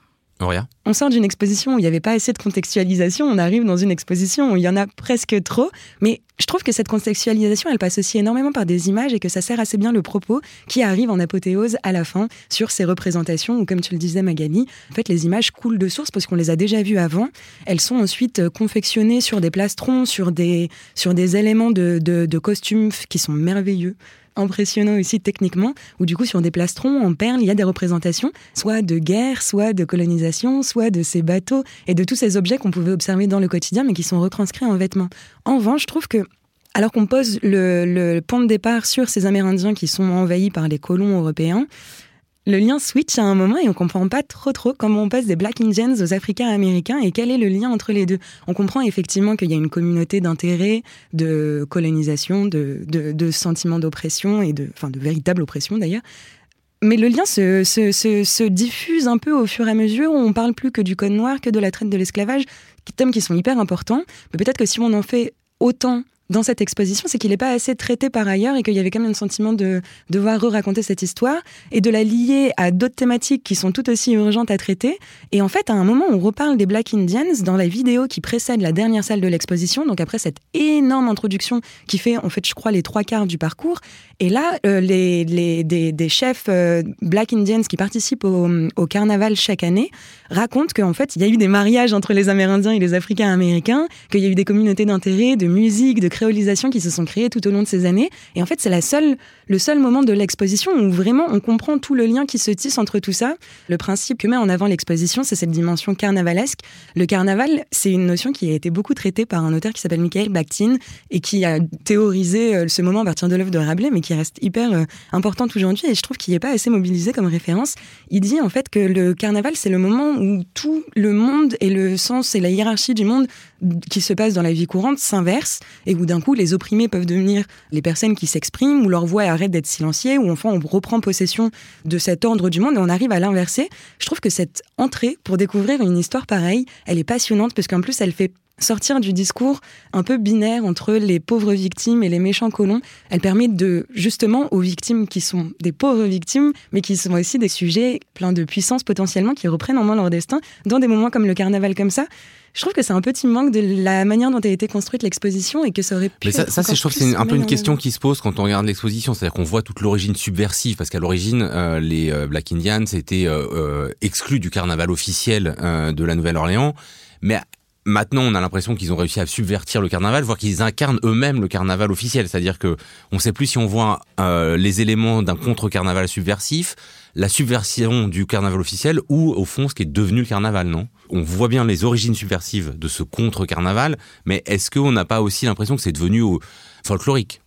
On sort d'une exposition où il n'y avait pas assez de contextualisation, on arrive dans une exposition où il y en a presque trop, mais je trouve que cette contextualisation, elle passe aussi énormément par des images et que ça sert assez bien le propos qui arrive en apothéose à la fin sur ces représentations où, comme tu le disais Magali, en fait les images coulent de source parce qu'on les a déjà vues avant. Elles sont ensuite euh, confectionnées sur des plastrons, sur des, sur des éléments de, de, de costumes qui sont merveilleux impressionnant aussi techniquement, où du coup sur des plastrons en perles, il y a des représentations, soit de guerre, soit de colonisation, soit de ces bateaux et de tous ces objets qu'on pouvait observer dans le quotidien, mais qui sont retranscrits en vêtements. En revanche, je trouve que alors qu'on pose le, le, point de départ sur ces Amérindiens qui sont envahis par les colons européens, le lien switch à un moment et on comprend pas trop trop comment on passe des Black Indians aux Africains américains et quel est le lien entre les deux. On comprend effectivement qu'il y a une communauté d'intérêt, de colonisation, de, de, de sentiments d'oppression et de, enfin, de véritable oppression d'ailleurs. Mais le lien se, se, se, se, diffuse un peu au fur et à mesure où on parle plus que du code noir, que de la traite de l'esclavage, thèmes qui sont hyper importants. Mais peut-être que si on en fait autant dans cette exposition, c'est qu'il n'est pas assez traité par ailleurs et qu'il y avait quand même un sentiment de devoir re-raconter cette histoire et de la lier à d'autres thématiques qui sont tout aussi urgentes à traiter. Et en fait, à un moment, on reparle des Black Indians dans la vidéo qui précède la dernière salle de l'exposition, donc après cette énorme introduction qui fait, en fait, je crois, les trois quarts du parcours. Et là, euh, les, les, des, chefs euh, Black Indians qui participent au, au carnaval chaque année racontent qu'en fait, il y a eu des mariages entre les Amérindiens et les Africains américains, qu'il y a eu des communautés d'intérêt, de musique, de qui se sont créées tout au long de ces années. Et en fait, c'est la seule, le seul moment de l'exposition où vraiment on comprend tout le lien qui se tisse entre tout ça. Le principe que met en avant l'exposition, c'est cette dimension carnavalesque. Le carnaval, c'est une notion qui a été beaucoup traitée par un auteur qui s'appelle Michael Bakhtin et qui a théorisé euh, ce moment à partir de l'œuvre de Rabelais, mais qui reste hyper euh, importante aujourd'hui. Et je trouve qu'il n'est pas assez mobilisé comme référence. Il dit en fait que le carnaval, c'est le moment où tout le monde et le sens et la hiérarchie du monde qui se passe dans la vie courante s'inverse et où d'un coup les opprimés peuvent devenir les personnes qui s'expriment, où leur voix arrête d'être silenciée, où enfin on reprend possession de cet ordre du monde et on arrive à l'inverser. Je trouve que cette entrée pour découvrir une histoire pareille, elle est passionnante parce qu'en plus elle fait sortir du discours un peu binaire entre les pauvres victimes et les méchants colons. Elle permet de, justement, aux victimes qui sont des pauvres victimes, mais qui sont aussi des sujets pleins de puissance potentiellement, qui reprennent en main leur destin dans des moments comme le carnaval comme ça je trouve que c'est un petit manque de la manière dont a été construite l'exposition et que ça aurait pu. Mais ça, ça je trouve, c'est un peu une question qui se pose quand on regarde l'exposition, c'est-à-dire qu'on voit toute l'origine subversive, parce qu'à l'origine, euh, les euh, Black Indians étaient euh, exclus du carnaval officiel de la Nouvelle-Orléans, mais Maintenant, on a l'impression qu'ils ont réussi à subvertir le carnaval, voire qu'ils incarnent eux-mêmes le carnaval officiel. C'est-à-dire que on ne sait plus si on voit les éléments d'un contre-carnaval subversif, la subversion du carnaval officiel, ou au fond ce qui est devenu le carnaval, non? On voit bien les origines subversives de ce contre-carnaval, mais est-ce qu'on n'a pas aussi l'impression que c'est devenu folklorique?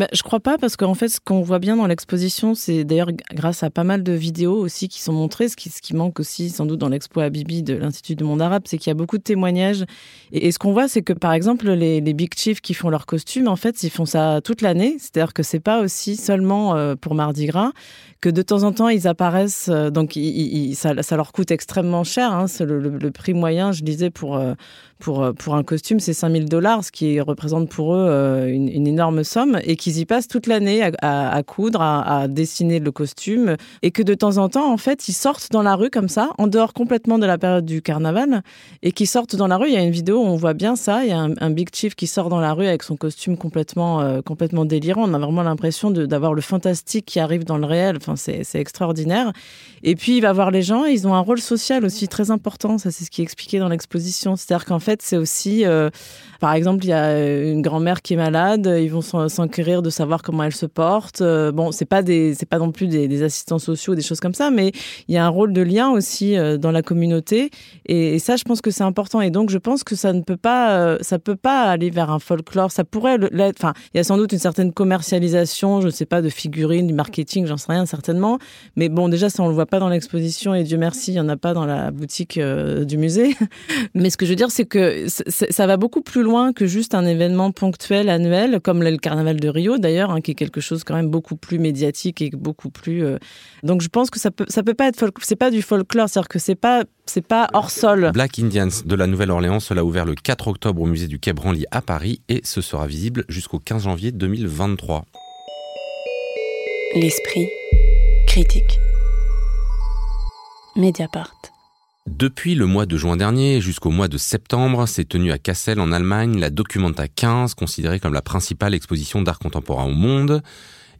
Bah, je crois pas parce qu'en fait ce qu'on voit bien dans l'exposition c'est d'ailleurs grâce à pas mal de vidéos aussi qui sont montrées ce qui, manque aussi sans doute dans l'expo à Bibi de l'Institut du monde arabe c'est qu'il y a beaucoup de témoignages et, ce qu'on voit c'est que par exemple les, big chiefs qui font leurs costumes en fait ils font ça toute l'année c'est-à-dire que c'est pas aussi seulement euh, pour Mardi Gras que de temps en temps ils apparaissent, euh, donc ça, leur coûte extrêmement cher. Hein, c'est le, le, prix moyen, je disais, pour, euh, pour, euh, pour un costume, c'est 5000 dollars, ce qui représente pour eux une, une, énorme somme, et qui qu'ils y passent toute l'année à, coudre, à, dessiner le costume, et que de temps en temps, en fait, ils sortent dans la rue comme ça, en dehors complètement de la période du carnaval, et qui sortent dans la rue. Il y a une vidéo où on voit bien ça. Il y a un, big chief qui sort dans la rue avec son costume complètement, euh, complètement délirant. On a vraiment l'impression d'avoir le fantastique qui arrive dans le réel. Enfin, c'est extraordinaire. Et puis, il va voir les gens. Ils ont un rôle social aussi très important. Ça, c'est ce qui est expliqué dans l'exposition. C'est-à-dire qu'en fait, c'est aussi, euh, par exemple, il y a une grand-mère qui est malade. Ils vont s'enquérir de savoir comment elle se porte. Euh, bon, c'est pas des, c'est pas non plus des, assistants sociaux, des choses comme ça, mais il y a un rôle de lien aussi euh, dans la communauté. Et, ça, je pense que c'est important. Et donc, je pense que ça ne peut pas, ça peut pas aller vers un folklore. Ça pourrait l'être. Enfin, il y a sans doute une certaine commercialisation, je ne sais pas, de figurines, du marketing, j'en sais rien certainement. Mais bon, déjà, ça on le voit pas dans l'exposition et Dieu merci, il y en a pas dans la boutique euh, du musée. Mais ce que je veux dire, c'est que ça va beaucoup plus loin que juste un événement ponctuel, annuel, comme le carnaval de Rio d'ailleurs, hein, qui est quelque chose quand même beaucoup plus médiatique et beaucoup plus. Euh, donc je pense que ça peut, ça peut pas être, c'est pas du folklore, c'est-à-dire que c'est pas, c'est pas hors sol. Black Indians de la Nouvelle-Orléans, cela a ouvert le 4 octobre au musée du Quai Branly à Paris et ce sera visible jusqu'au 15 janvier 2023. L'esprit critique. Mediapart. Depuis le mois de juin dernier jusqu'au mois de septembre, s'est tenue à Kassel en Allemagne la Documenta 15, considérée comme la principale exposition d'art contemporain au monde.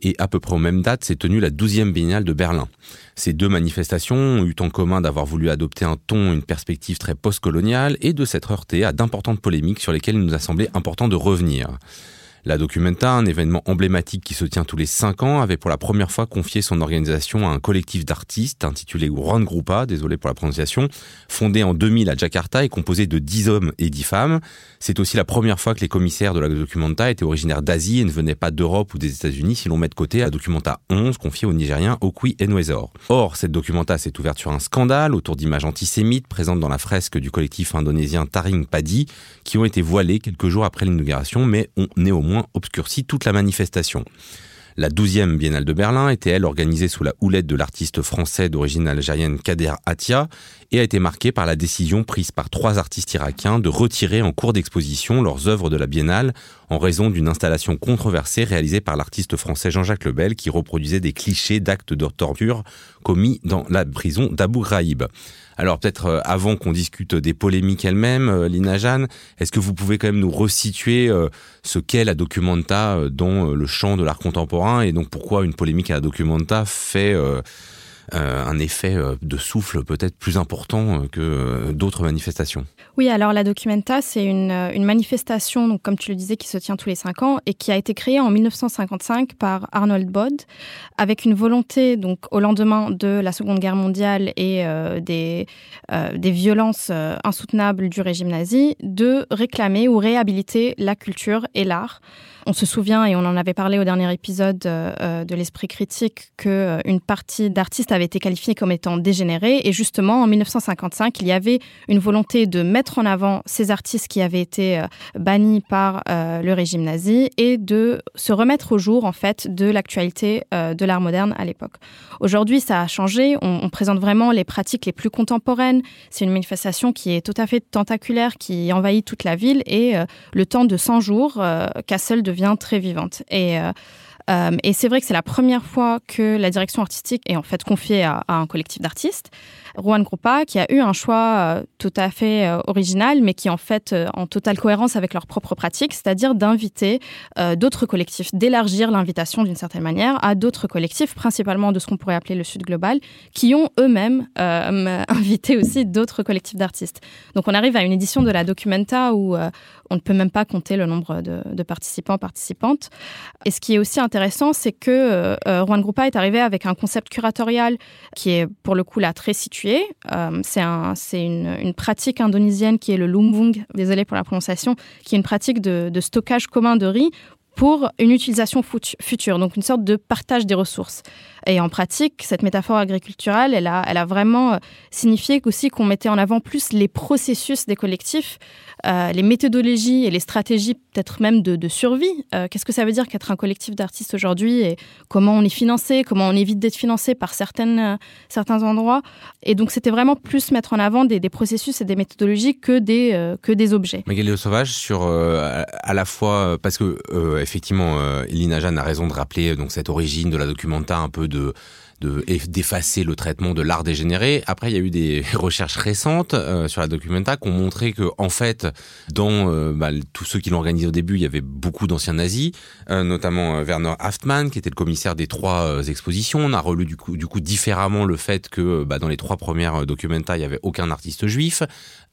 Et à peu près aux mêmes dates, s'est tenue la 12e Biennale de Berlin. Ces deux manifestations ont eu en commun d'avoir voulu adopter un ton, une perspective très postcoloniale et de s'être heurtées à d'importantes polémiques sur lesquelles il nous a semblé important de revenir. La Documenta, un événement emblématique qui se tient tous les cinq ans, avait pour la première fois confié son organisation à un collectif d'artistes intitulé Grand Grupa, désolé pour la prononciation, fondé en 2000 à Jakarta et composé de 10 hommes et 10 femmes. C'est aussi la première fois que les commissaires de la Documenta étaient originaires d'Asie et ne venaient pas d'Europe ou des États-Unis si l'on met de côté la Documenta 11 confiée au Nigérien Okwi Enwezor. Or, cette Documenta s'est ouverte sur un scandale autour d'images antisémites présentes dans la fresque du collectif indonésien Taring Padi qui ont été voilées quelques jours après l'inauguration mais ont néanmoins obscurci toute la manifestation. La 12e Biennale de Berlin était, elle, organisée sous la houlette de l'artiste français d'origine algérienne Kader Atia et a été marquée par la décision prise par trois artistes irakiens de retirer en cours d'exposition leurs œuvres de la Biennale en raison d'une installation controversée réalisée par l'artiste français Jean-Jacques Lebel qui reproduisait des clichés d'actes de torture commis dans la prison d'Abu Ghraib. Alors peut-être euh, avant qu'on discute des polémiques elles-mêmes, euh, Lina Jeanne, est-ce que vous pouvez quand même nous resituer euh, ce qu'est la documenta dans le champ de l'art contemporain et donc pourquoi une polémique à la documenta fait un effet euh, de souffle peut-être plus important euh, que d'autres manifestations. Oui, alors la Documenta, c'est une, manifestation, donc, comme tu le disais, qui se tient tous les cinq ans et qui a été créée en 1955 par Arnold Bod, avec une volonté, donc au lendemain de la Seconde Guerre mondiale et des, des violences insoutenables du régime nazi, de réclamer ou réhabiliter la culture et l'art. On se souvient, et on en avait parlé au dernier épisode euh, euh, de l'esprit critique, qu'une euh, partie d'artistes avait été qualifiée comme étant dégénérée. Et justement, en 1955, il y avait une volonté de mettre en avant ces artistes qui avaient été bannis par le régime nazi et de se remettre au jour, en fait, de l'actualité de l'art moderne à l'époque. Aujourd'hui, ça a changé. On, présente vraiment les pratiques les plus contemporaines. C'est une manifestation qui est tout à fait tentaculaire, qui envahit toute la ville. Et le temps de 100 jours, Kassel devient très vivante. Et euh, euh, et c'est vrai que c'est la première fois que la direction artistique est en fait confiée à, un collectif d'artistes. Juan Grupa, qui a eu un choix euh, tout à fait euh, original, mais qui en fait en totale cohérence avec leur propre pratique, c'est-à-dire d'inviter d'autres collectifs, d'élargir l'invitation d'une certaine manière à d'autres collectifs, principalement de ce qu'on pourrait appeler le Sud global, qui ont eux-mêmes invité aussi d'autres collectifs d'artistes. Donc on arrive à une édition de la Documenta où on ne peut même pas compter le nombre de, participants, participantes. Et ce qui est aussi intéressant, c'est que euh, euh, Juan Grupa est arrivé avec un concept curatorial qui est pour le coup là très situé. Euh, c'est un, une, pratique indonésienne qui est le lumbung, désolé pour la prononciation, qui est une pratique de, stockage commun de riz pour une utilisation future, donc une sorte de partage des ressources. Et en pratique, cette métaphore agriculturelle, elle a, elle a vraiment signifié aussi qu'on mettait en avant plus les processus des collectifs euh, les méthodologies et les stratégies peut-être même de, survie. Euh, qu'est-ce que ça veut dire qu'être un collectif d'artistes aujourd'hui et comment on est financé, comment on évite d'être financé par certaines, euh, certains endroits? Et donc c'était vraiment plus mettre en avant des, processus et des méthodologies que des, que des objets. Magali Sauvage sur à la fois parce que effectivement, Elina Jeanne a raison de rappeler donc cette origine de la documenta un peu de d'effacer le traitement de l'art dégénéré. Après, il y a eu des recherches récentes euh, sur la documenta qui ont montré que, en fait, dans euh, bah, tous ceux qui l'ont organisé au début, il y avait beaucoup d'anciens nazis, euh, notamment Werner Haftmann, qui était le commissaire des trois expositions. On a relu du coup, différemment le fait que bah, dans les trois premières documenta, il y avait aucun artiste juif.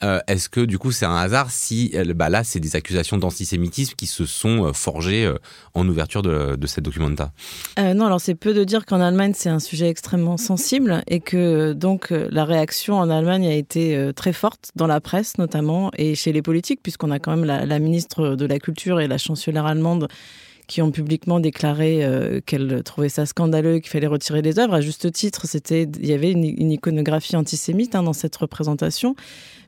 Est-ce que du coup c'est un hasard si bah, là c'est des accusations d'antisémitisme qui se sont forgées en ouverture de, de cette documenta? Non, alors c'est peu de dire qu'en Allemagne c'est un sujet extrêmement sensible et que donc la réaction en Allemagne a été euh, très forte dans la presse notamment et chez les politiques puisqu'on a quand même la, ministre de la Culture et la chancelière allemande qui ont publiquement déclaré euh, qu'elles trouvaient ça scandaleux, qu'il fallait retirer les œuvres. À juste titre, c'était, il y avait une, une iconographie antisémite hein, dans cette représentation.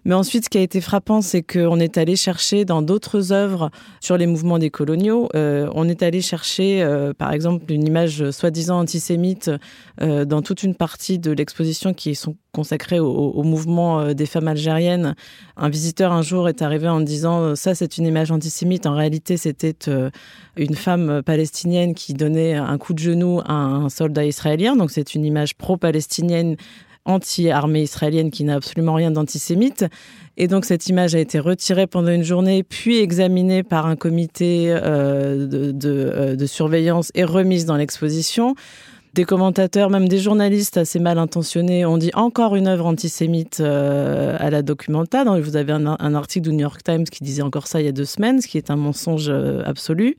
Mais ensuite, ce qui a été frappant, c'est qu'on est allé chercher dans d'autres œuvres sur les mouvements des coloniaux, euh, on est allé chercher, euh, par exemple, une image soi-disant antisémite euh, dans toute une partie de l'exposition qui sont consacrée au, mouvement des femmes algériennes. Un visiteur un jour est arrivé en disant ça c'est une image antisémite. En réalité, c'était une femme palestinienne qui donnait un coup de genou à un soldat israélien. Donc c'est une image pro-palestinienne anti-armée israélienne qui n'a absolument rien d'antisémite. Et donc cette image a été retirée pendant une journée, puis examinée par un comité euh, euh, de surveillance et remise dans l'exposition. Des commentateurs, même des journalistes assez mal intentionnés, ont dit encore une œuvre antisémite euh, à la Documenta. Vous avez un, article du New York Times qui disait encore ça il y a deux semaines, ce qui est un mensonge absolu.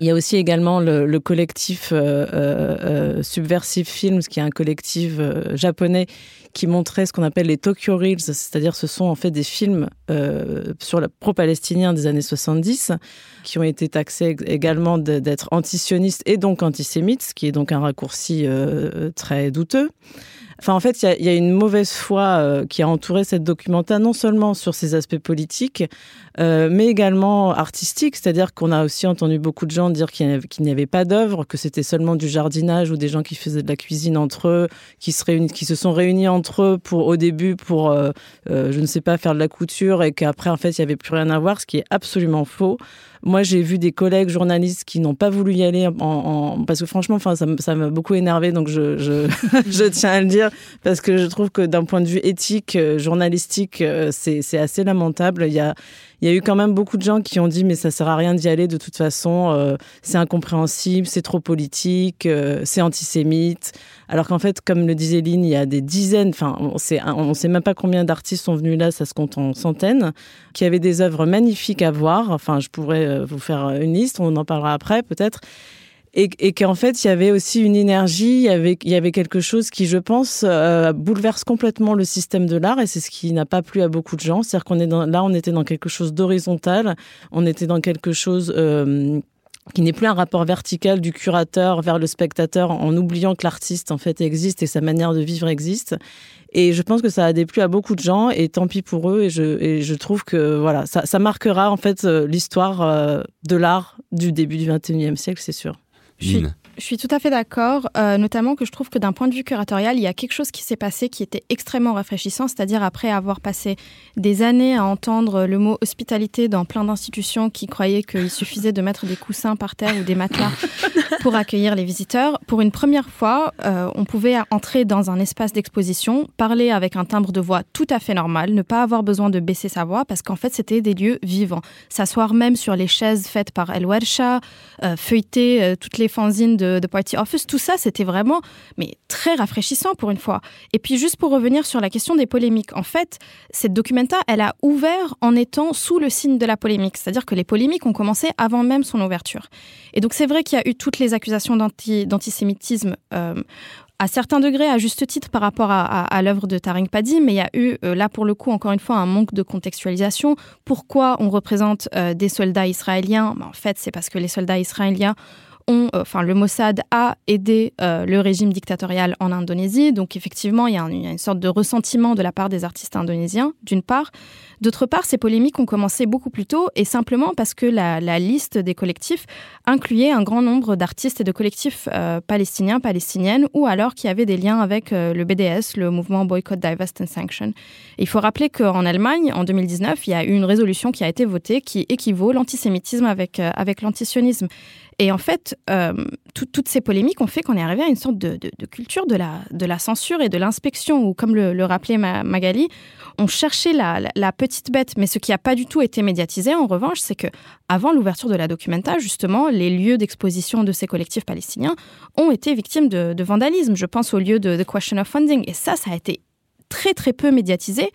Il y a aussi également le, le collectif euh, euh, Subversive Films, qui est un collectif euh, japonais qui montrait ce qu'on appelle les Tokyo Reels, c'est-à-dire ce sont en fait des films euh, sur le pro-palestinien des années 70 qui ont été taxés également d'être antisionistes et donc antisémites, ce qui est donc un raccourci euh, très douteux. Enfin, en fait, il y, y, a une mauvaise foi euh, qui a entouré cette documenta, non seulement sur ses aspects politiques, euh, mais également artistiques. C'est-à-dire qu'on a aussi entendu beaucoup de gens dire qu'il n'y avait pas d'œuvre, que c'était seulement du jardinage ou des gens qui faisaient de la cuisine entre eux, qui se, qui se sont réunis entre eux pour, au début pour, euh, euh, je ne sais pas, faire de la couture et qu'après, en fait, il n'y avait plus rien à voir, ce qui est absolument faux. Moi, j'ai vu des collègues journalistes qui n'ont pas voulu y aller en, en, parce que franchement, enfin, ça m'a beaucoup énervé, donc je, je, tiens à le dire parce que je trouve que d'un point de vue éthique, euh, journalistique, euh, c'est assez lamentable. Il y a il y a eu quand même beaucoup de gens qui ont dit mais ça sert à rien d'y aller de toute façon, euh, c'est incompréhensible, c'est trop politique, euh, c'est antisémite. Alors qu'en fait, comme le disait Lynn, il y a des dizaines, enfin on sait, on sait même pas combien d'artistes sont venus là, ça se compte en centaines, qui avaient des œuvres magnifiques à voir. Enfin, je pourrais vous faire une liste, on en parlera après peut-être et, et qu'en fait il y avait aussi une énergie, il y avait, il y avait quelque chose qui, je pense, euh, bouleverse complètement le système de l'art et c'est ce qui n'a pas plu à beaucoup de gens. C'est-à-dire qu'on est dans, là, on était dans quelque chose d'horizontal, on était dans quelque chose euh, qui n'est plus un rapport vertical du curateur vers le spectateur en oubliant que l'artiste en fait existe et sa manière de vivre existe. Et je pense que ça a déplu à beaucoup de gens et tant pis pour eux. Et je, et je trouve que voilà, ça, ça marquera en fait euh, l'histoire de l'art du début du 21e siècle, c'est sûr. Je suis, je suis, tout à fait d'accord, euh, notamment que je trouve que d'un point de vue curatorial, il y a quelque chose qui s'est passé qui était extrêmement rafraîchissant, c'est-à-dire après avoir passé des années à entendre le mot hospitalité dans plein d'institutions qui croyaient qu'il suffisait de mettre des coussins par terre ou des matelas pour accueillir les visiteurs. Pour une première fois, euh, on pouvait entrer dans un espace d'exposition, parler avec un timbre de voix tout à fait normal, ne pas avoir besoin de baisser sa voix parce qu'en fait, c'était des lieux vivants. S'asseoir même sur les chaises faites par El Wersha, euh, feuilleter toutes les fanzines de, de Party Office, tout ça, c'était vraiment mais très rafraîchissant pour une fois. Et puis juste pour revenir sur la question des polémiques, en fait, cette documenta, elle a ouvert en étant sous le signe de la polémique, c'est-à-dire que les polémiques ont commencé avant même son ouverture. Et donc c'est vrai qu'il y a eu toutes les accusations d'antisémitisme euh, à certains degrés, à juste titre par rapport à, l'œuvre de Taring Padi, mais il y a eu euh, là pour le coup encore une fois un manque de contextualisation. Pourquoi on représente euh, des soldats israéliens? Ben, En fait, c'est parce que les soldats israéliens euh, enfin, le Mossad a aidé euh, le régime dictatorial en Indonésie. Donc, effectivement, il y, a une sorte de ressentiment de la part des artistes indonésiens, d'une part. D'autre part, ces polémiques ont commencé beaucoup plus tôt et simplement parce que la, liste des collectifs incluait un grand nombre d'artistes et de collectifs euh, palestiniens, palestiniennes ou alors qui avaient des liens avec le BDS, le mouvement Boycott, Divest and Sanction. Il faut rappeler qu'en Allemagne, en 2019, il y a eu une résolution qui a été votée qui équivaut l'antisémitisme avec, avec l'antisionisme. Et en fait, euh, toutes ces polémiques ont fait qu'on est arrivé à une sorte de, culture de la, censure et de l'inspection, où, comme le, rappelait Magali, on cherchait la, petite bête. Mais ce qui n'a pas du tout été médiatisé, en revanche, c'est que avant l'ouverture de la documenta, justement, les lieux d'exposition de ces collectifs palestiniens ont été victimes de, de vandalisme. Je pense au lieu de The Question of Funding. Et ça, ça a été très très peu médiatisé.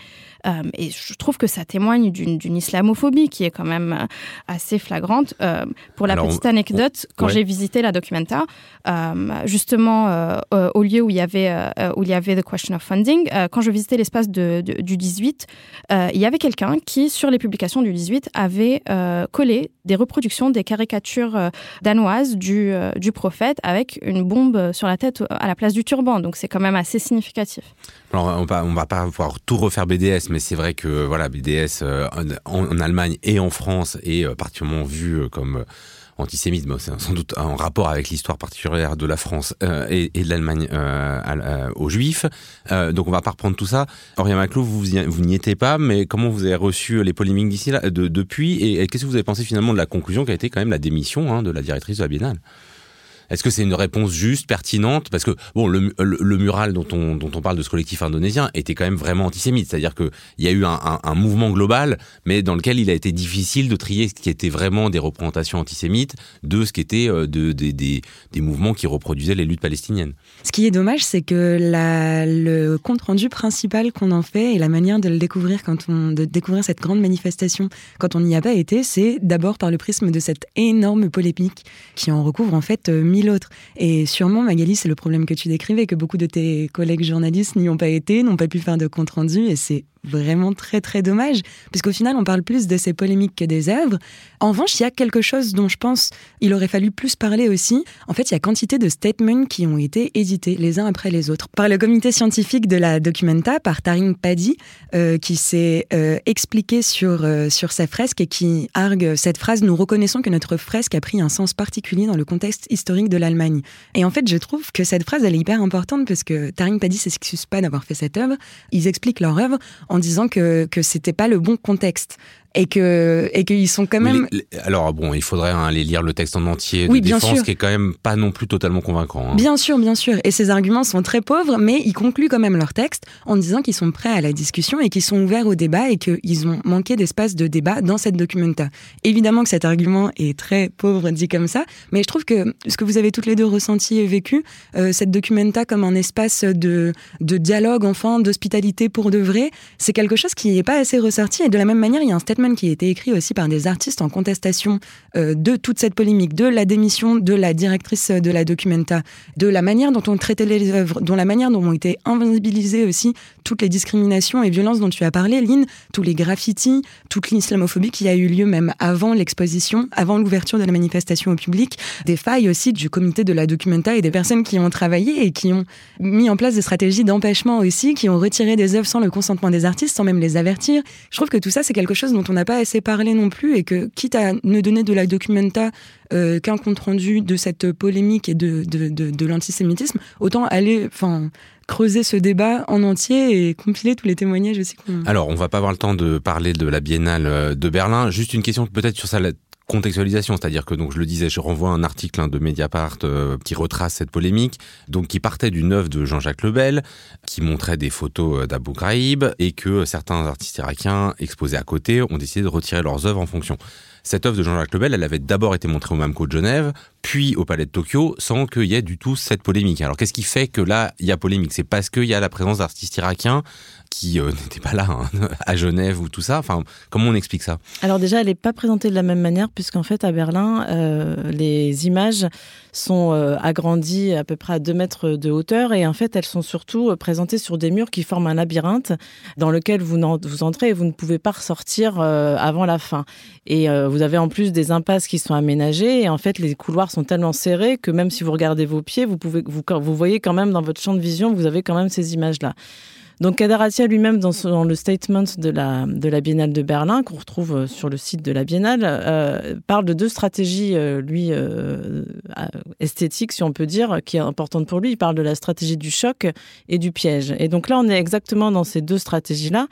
Euh, et je trouve que ça témoigne d'une islamophobie qui est quand même euh, assez flagrante. Euh, pour la petite anecdote, quand j'ai visité la Documenta, justement au lieu où il y avait où il y avait the question of funding, quand je visitais l'espace de, du 18, il y avait quelqu'un qui sur les publications du 18 avait collé des reproductions des caricatures danoises du, du prophète avec une bombe sur la tête à la place du turban. Donc c'est quand même assez significatif. On va, on va pas pouvoir tout refaire BDS, mais c'est vrai que voilà BDS euh, en, Allemagne et en France est euh, particulièrement vu euh, comme antisémite, c'est sans doute en rapport avec l'histoire particulière de la France et, de l'Allemagne aux Juifs. donc on va pas reprendre tout ça. Aurélien Maclou, vous, vous n'y étiez pas, mais comment vous avez reçu les polémiques d'ici là, de, depuis, et, qu'est-ce que vous avez pensé finalement de la conclusion qui a été quand même la démission hein, de la directrice de la Biennale? Est-ce que c'est une réponse juste, pertinente? Parce que bon, le, mural dont on, dont on parle de ce collectif indonésien était quand même vraiment antisémite. C'est-à-dire qu'il y a eu un, mouvement global, mais dans lequel il a été difficile de trier ce qui était vraiment des représentations antisémites de ce qui était euh, de, des, des mouvements qui reproduisaient les luttes palestiniennes. Ce qui est dommage, c'est que le compte rendu principal qu'on en fait et la manière de le découvrir quand on de découvrir cette grande manifestation quand on n'y a pas été, c'est d'abord par le prisme de cette énorme polémique qui en recouvre en fait l'autre. Et sûrement, Magali, c'est le problème que tu décrivais, que beaucoup de tes collègues journalistes n'y ont pas été, n'ont pas pu faire de compte rendu, et c'est vraiment très très dommage, puisqu'au final on parle plus de ces polémiques que des œuvres. En revanche, il y a quelque chose dont je pense il aurait fallu plus parler aussi. En fait, il y a quantité de statements qui ont été édités les uns après les autres par le comité scientifique de la Documenta, par Taring Paddy, euh, qui s'est euh, expliqué sur, euh, sur sa fresque et qui argue cette phrase Nous reconnaissons que notre fresque a pris un sens particulier dans le contexte historique de l'Allemagne. Et en fait, je trouve que cette phrase elle est hyper importante parce que Taring Paddy s'excuse pas d'avoir fait cette œuvre. Ils expliquent leur œuvre en disant que que c'était pas le bon contexte et que et qu'ils sont quand même. alors bon, il faudrait hein, aller lire le texte en entier de oui, bien défense, sûr. qui est quand même pas non plus totalement convaincant. Hein. Bien sûr, bien sûr. Et ces arguments sont très pauvres, mais ils concluent quand même leur texte en disant qu'ils sont prêts à la discussion et qu'ils sont ouverts au débat et qu'ils ont manqué d'espace de débat dans cette documenta. Évidemment que cet argument est très pauvre dit comme ça, mais je trouve que ce que vous avez toutes les deux ressenti et vécu, euh, cette documenta comme un espace de de dialogue, enfin, d'hospitalité pour de vrai, c'est quelque chose qui n'est pas assez ressorti. Et de la même manière, il y a un statement qui a été écrit aussi par des artistes en contestation euh, de toute cette polémique, de la démission de la directrice de la Documenta, de la manière dont on traitait les œuvres, dont la manière dont ont été invisibilisées aussi toutes les discriminations et violences dont tu as parlé, Lynn, tous les graffitis, toute l'islamophobie qui a eu lieu même avant l'exposition, avant l'ouverture de la manifestation au public, des failles aussi du comité de la Documenta et des personnes qui ont travaillé et qui ont mis en place des stratégies d'empêchement aussi, qui ont retiré des œuvres sans le consentement des artistes, sans même les avertir. Je trouve que tout ça, c'est quelque chose dont on n'a pas assez parlé non plus et que, quitte à ne donner de la documenta euh, qu'un compte rendu de cette polémique et de, de, de, l'antisémitisme, autant aller, enfin, creuser ce débat en entier et compiler tous les témoignages aussi. Alors, on va pas avoir le temps de parler de la Biennale euh, de Berlin. Juste une question peut-être sur ça contextualisation, c'est-à-dire que donc je le disais, je renvoie un article hein, de Mediapart euh, qui retrace cette polémique, donc qui partait d'une œuvre de Jean-Jacques Lebel, qui montrait des photos euh, d'Abu Ghraib et que certains artistes irakiens exposés à côté ont décidé de retirer leurs œuvres en fonction. Cette œuvre de Jean-Jacques Lebel, elle avait d'abord été montrée au MAMCO de Genève, puis au Palais de Tokyo, sans qu'il y ait du tout cette polémique. Alors qu'est-ce qui fait que là, il y a polémique? C'est parce qu'il y a la présence d'artistes irakiens qui euh, n'était pas là hein, à Genève ou tout ça. Enfin, comment on explique ça? Alors déjà, elle n'est pas présentée de la même manière puisqu'en fait à Berlin, euh, les images sont euh, agrandies à peu près à 2 mètres de hauteur et en fait elles sont surtout présentées sur des murs qui forment un labyrinthe dans lequel vous, vous entrez et vous ne pouvez pas ressortir avant la fin. Et vous avez en plus des impasses qui sont aménagées et en fait les couloirs sont tellement serrés que même si vous regardez vos pieds, vous pouvez vous, vous voyez quand même dans votre champ de vision, vous avez quand même ces images là. Donc Kadaratia lui-même, dans, dans, le statement de la, de la Biennale de Berlin, qu'on retrouve euh, sur le site de la Biennale, euh, parle de deux stratégies, euh, lui, euh, esthétiques, si on peut dire, qui est importante pour lui. Il parle de la stratégie du choc et du piège. Et donc là, on est exactement dans ces deux stratégies-là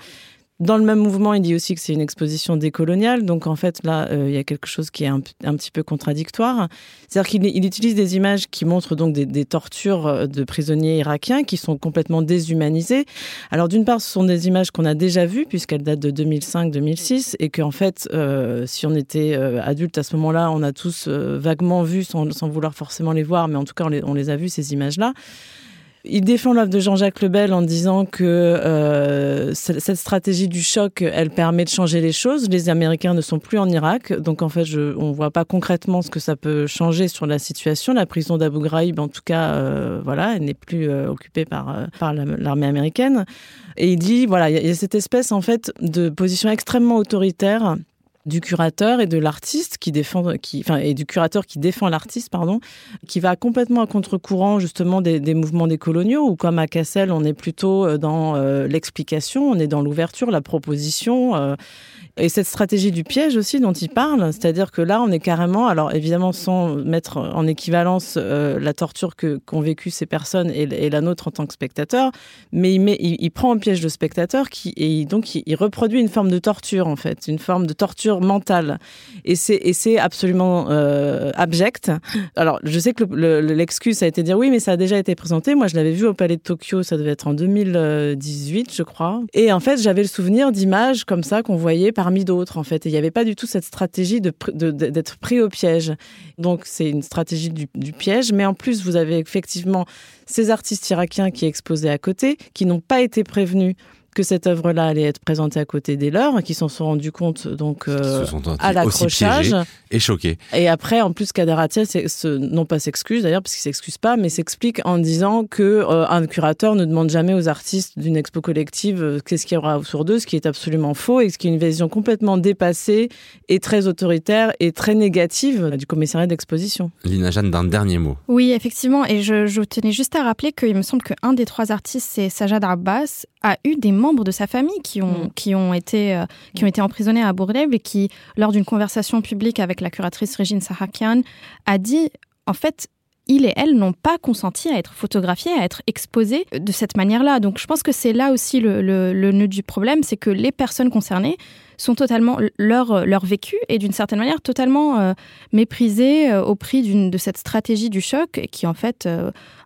Dans le même mouvement, il dit aussi que c'est une exposition décoloniale. Donc en fait, là, euh, il y a quelque chose qui est un, petit peu contradictoire. C'est-à-dire qu'il il utilise des images qui montrent donc des, tortures euh, de prisonniers irakiens qui sont complètement déshumanisées. Alors d'une part, ce sont des images qu'on a déjà vues puisqu'elles datent de 2005-2006 et qu'en fait, euh, si on était adulte à ce moment-là, on a tous vaguement vu sans, vouloir forcément les voir, mais en tout cas, on les, on les a vues ces images-là. Il défend l'œuvre de Jean-Jacques Lebel en disant que euh, cette stratégie du choc, elle permet de changer les choses. Les Américains ne sont plus en Irak, donc en fait, je, on voit pas concrètement ce que ça peut changer sur la situation. La prison d'Abu Ghraib, en tout cas, euh, voilà, elle n'est plus euh, occupée par par l'armée américaine. Et il dit, voilà, il y, a cette espèce en fait de position extrêmement autoritaire du curateur et de l'artiste qui défend, qui, enfin, et du curateur qui défend l'artiste, pardon, qui va complètement à contre-courant justement des, des, mouvements décoloniaux, ou comme à Cassel, on est plutôt euh, dans euh, l'explication, on est dans l'ouverture, la proposition. Euh, et cette stratégie du piège aussi dont il parle, c'est-à-dire que là, on est carrément, alors évidemment sans mettre en équivalence la torture que qu'ont vécu ces personnes et, la nôtre en tant que spectateur, mais il, prend en piège le spectateur et donc il, reproduit une forme de torture en fait, une forme de torture mentale. Et c'est, absolument euh, abject. Alors, je sais que l'excuse a été de dire oui, mais ça a déjà été présenté. Moi, je l'avais vu au Palais de Tokyo, ça devait être en 2018, je crois. Et en fait, j'avais le souvenir d'images comme ça qu'on voyait parmi d'autres, en fait. Et il n'y avait pas du tout cette stratégie d'être pris au piège. Donc, c'est une stratégie du piège. Mais en plus, vous avez effectivement ces artistes irakiens qui exposaient à côté, qui n'ont pas été prévenus que cette œuvre-là allait être présentée à côté des leurs, qui s'en sont rendus compte donc euh, à l'accrochage et choqués. Et après, en plus, Kader non pas s'excuse d'ailleurs parce qu'il s'excuse pas, mais s'explique en disant que euh, un curateur ne demande jamais aux artistes d'une expo collective euh, qu'est-ce qu'il y aura autour d'eux, ce qui est absolument faux et ce qui est une vision complètement dépassée et très autoritaire et très négative du commissariat d'exposition. Lina Jeanne, d'un dernier mot. Oui, effectivement, et je, je tenais juste à rappeler qu'il me semble qu'un des trois artistes, c'est Sajad Abbas, a eu des membres de sa famille qui ont, mm. qui ont, été, euh, qui ont été emprisonnés à Bourlève et qui, lors d'une conversation publique avec la curatrice Régine Sahakian, a dit en fait, il et elle n'ont pas consenti à être photographiés, à être exposés de cette manière-là. Donc je pense que c'est là aussi le, le, nœud du problème, c'est que les personnes concernées sont totalement leur, leur vécu et d'une certaine manière totalement euh, méprisées euh, au prix de cette stratégie du choc qui en fait,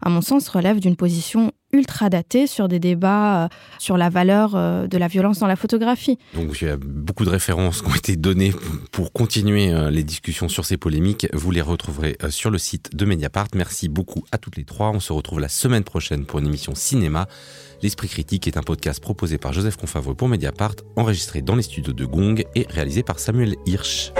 à mon sens, relève d'une position ultra daté sur des débats euh, sur la valeur euh, de la violence dans la photographie. Donc il y a beaucoup de références qui ont été données pour continuer euh, les discussions sur ces polémiques. Vous les retrouverez sur le site de Mediapart. Merci beaucoup à toutes les trois. On se retrouve la semaine prochaine pour une émission cinéma. L'Esprit Critique est un podcast proposé par Joseph Confavreux pour Mediapart, enregistré dans les studios de Gong et réalisé par Samuel Hirsch.